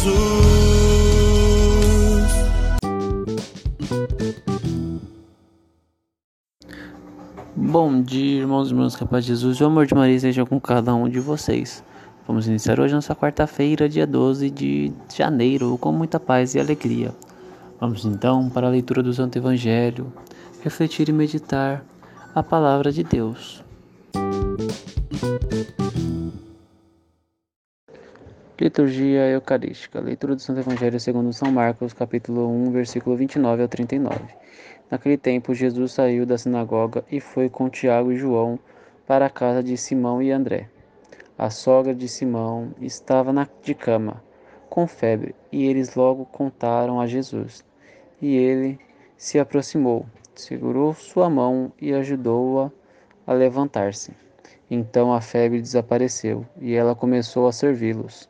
Jesus. Bom dia, irmãos e irmãs, que a paz de Jesus o amor de Maria seja com cada um de vocês. Vamos iniciar hoje nossa quarta-feira, dia 12 de janeiro, com muita paz e alegria. Vamos então para a leitura do Santo Evangelho, refletir e meditar a palavra de Deus. Liturgia Eucarística. Leitura do Santo Evangelho segundo São Marcos, capítulo 1, versículo 29 ao 39. Naquele tempo, Jesus saiu da sinagoga e foi com Tiago e João para a casa de Simão e André. A sogra de Simão estava na, de cama, com febre, e eles logo contaram a Jesus. E ele se aproximou, segurou sua mão e ajudou-a a levantar-se. Então a febre desapareceu e ela começou a servi-los.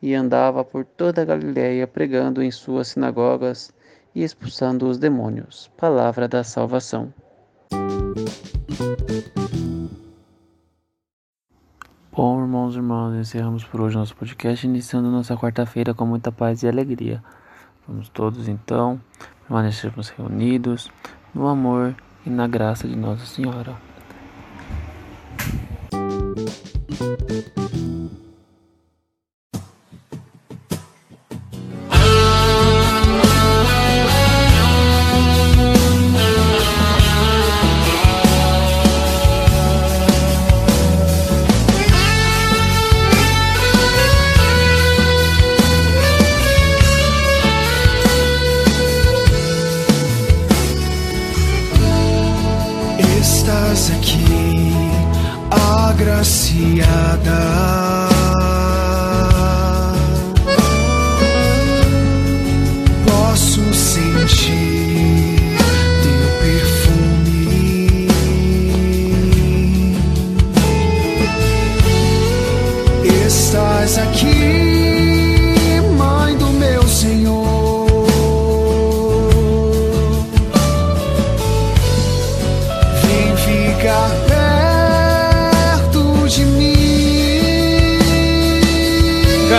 E andava por toda a Galiléia pregando em suas sinagogas e expulsando os demônios. Palavra da salvação. Bom, irmãos e irmãs, encerramos por hoje nosso podcast, iniciando nossa quarta-feira com muita paz e alegria. Vamos todos, então, permanecermos reunidos no amor e na graça de Nossa Senhora. Agraciada. Posso sentir teu perfume. Estás aqui,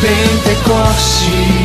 Pentecoste